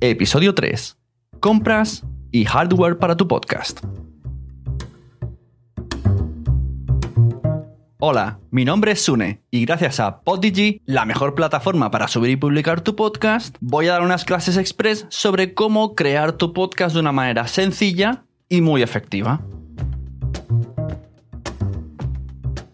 episodio 3. Compras y hardware para tu podcast. Hola, mi nombre es Sune y gracias a Podigy, la mejor plataforma para subir y publicar tu podcast, voy a dar unas clases express sobre cómo crear tu podcast de una manera sencilla y muy efectiva.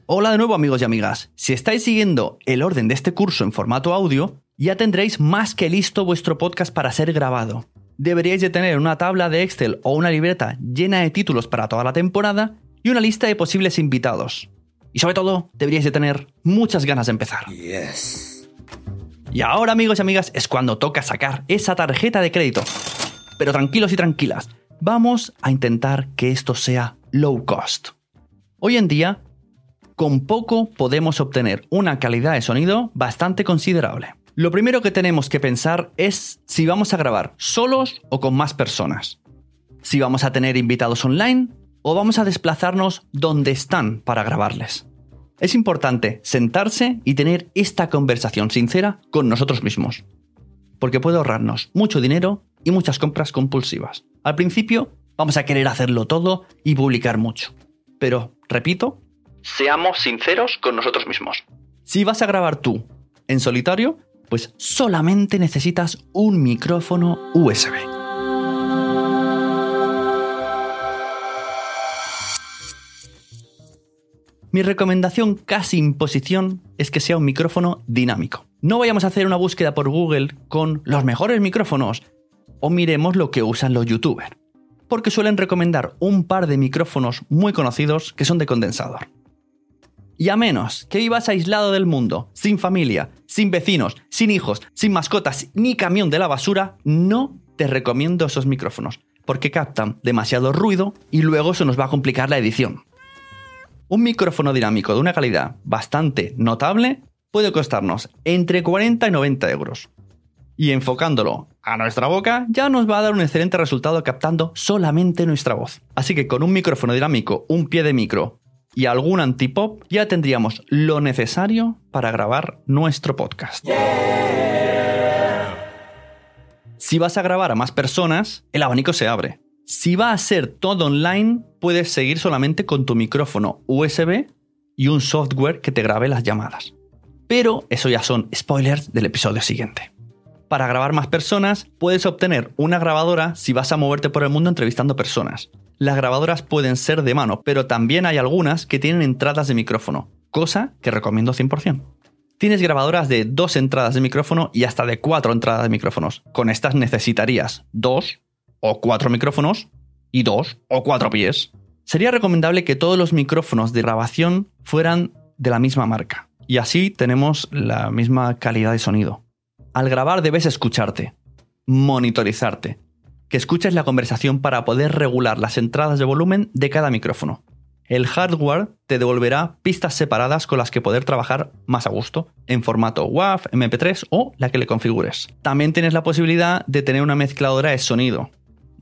Hola de nuevo amigos y amigas. Si estáis siguiendo el orden de este curso en formato audio, ya tendréis más que listo vuestro podcast para ser grabado. Deberíais de tener una tabla de Excel o una libreta llena de títulos para toda la temporada y una lista de posibles invitados. Y sobre todo, deberíais de tener muchas ganas de empezar. Y ahora, amigos y amigas, es cuando toca sacar esa tarjeta de crédito. Pero tranquilos y tranquilas, vamos a intentar que esto sea low cost. Hoy en día, con poco podemos obtener una calidad de sonido bastante considerable. Lo primero que tenemos que pensar es si vamos a grabar solos o con más personas. Si vamos a tener invitados online o vamos a desplazarnos donde están para grabarles. Es importante sentarse y tener esta conversación sincera con nosotros mismos, porque puede ahorrarnos mucho dinero y muchas compras compulsivas. Al principio vamos a querer hacerlo todo y publicar mucho, pero, repito, seamos sinceros con nosotros mismos. Si vas a grabar tú en solitario, pues solamente necesitas un micrófono USB. Mi recomendación casi imposición es que sea un micrófono dinámico. No vayamos a hacer una búsqueda por Google con los mejores micrófonos o miremos lo que usan los youtubers, porque suelen recomendar un par de micrófonos muy conocidos que son de condensador. Y a menos que vivas aislado del mundo, sin familia, sin vecinos, sin hijos, sin mascotas, ni camión de la basura, no te recomiendo esos micrófonos, porque captan demasiado ruido y luego se nos va a complicar la edición. Un micrófono dinámico de una calidad bastante notable puede costarnos entre 40 y 90 euros. Y enfocándolo a nuestra boca ya nos va a dar un excelente resultado captando solamente nuestra voz. Así que con un micrófono dinámico, un pie de micro y algún antipop ya tendríamos lo necesario para grabar nuestro podcast. Si vas a grabar a más personas, el abanico se abre. Si va a ser todo online, puedes seguir solamente con tu micrófono USB y un software que te grabe las llamadas. Pero eso ya son spoilers del episodio siguiente. Para grabar más personas, puedes obtener una grabadora si vas a moverte por el mundo entrevistando personas. Las grabadoras pueden ser de mano, pero también hay algunas que tienen entradas de micrófono, cosa que recomiendo 100%. Tienes grabadoras de dos entradas de micrófono y hasta de cuatro entradas de micrófonos. Con estas necesitarías dos o cuatro micrófonos y dos o cuatro pies. Sería recomendable que todos los micrófonos de grabación fueran de la misma marca. Y así tenemos la misma calidad de sonido. Al grabar debes escucharte, monitorizarte, que escuches la conversación para poder regular las entradas de volumen de cada micrófono. El hardware te devolverá pistas separadas con las que poder trabajar más a gusto, en formato WAV, MP3 o la que le configures. También tienes la posibilidad de tener una mezcladora de sonido,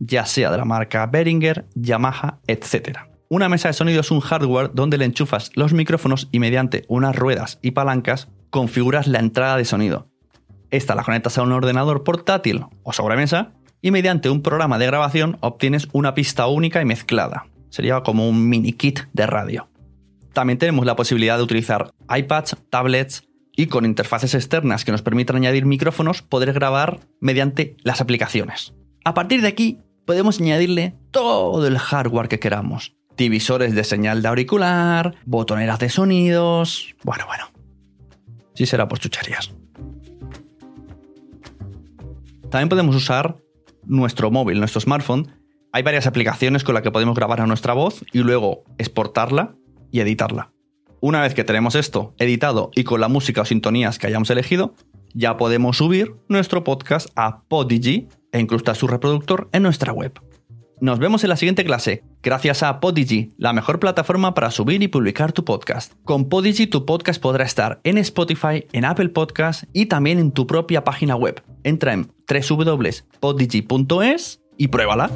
ya sea de la marca Behringer, Yamaha, etc. Una mesa de sonido es un hardware donde le enchufas los micrófonos y mediante unas ruedas y palancas configuras la entrada de sonido. Esta la conectas a un ordenador portátil o sobremesa y mediante un programa de grabación obtienes una pista única y mezclada. Sería como un mini kit de radio. También tenemos la posibilidad de utilizar iPads, tablets y con interfaces externas que nos permitan añadir micrófonos poder grabar mediante las aplicaciones. A partir de aquí podemos añadirle todo el hardware que queramos. Divisores de señal de auricular, botoneras de sonidos. Bueno, bueno. Sí será por chucherías. También podemos usar nuestro móvil, nuestro smartphone. Hay varias aplicaciones con las que podemos grabar a nuestra voz y luego exportarla y editarla. Una vez que tenemos esto editado y con la música o sintonías que hayamos elegido, ya podemos subir nuestro podcast a Podigy e incrustar su reproductor en nuestra web. Nos vemos en la siguiente clase, gracias a Podigy, la mejor plataforma para subir y publicar tu podcast. Con Podigy tu podcast podrá estar en Spotify, en Apple Podcast y también en tu propia página web. Entra en www.podigy.es y pruébala.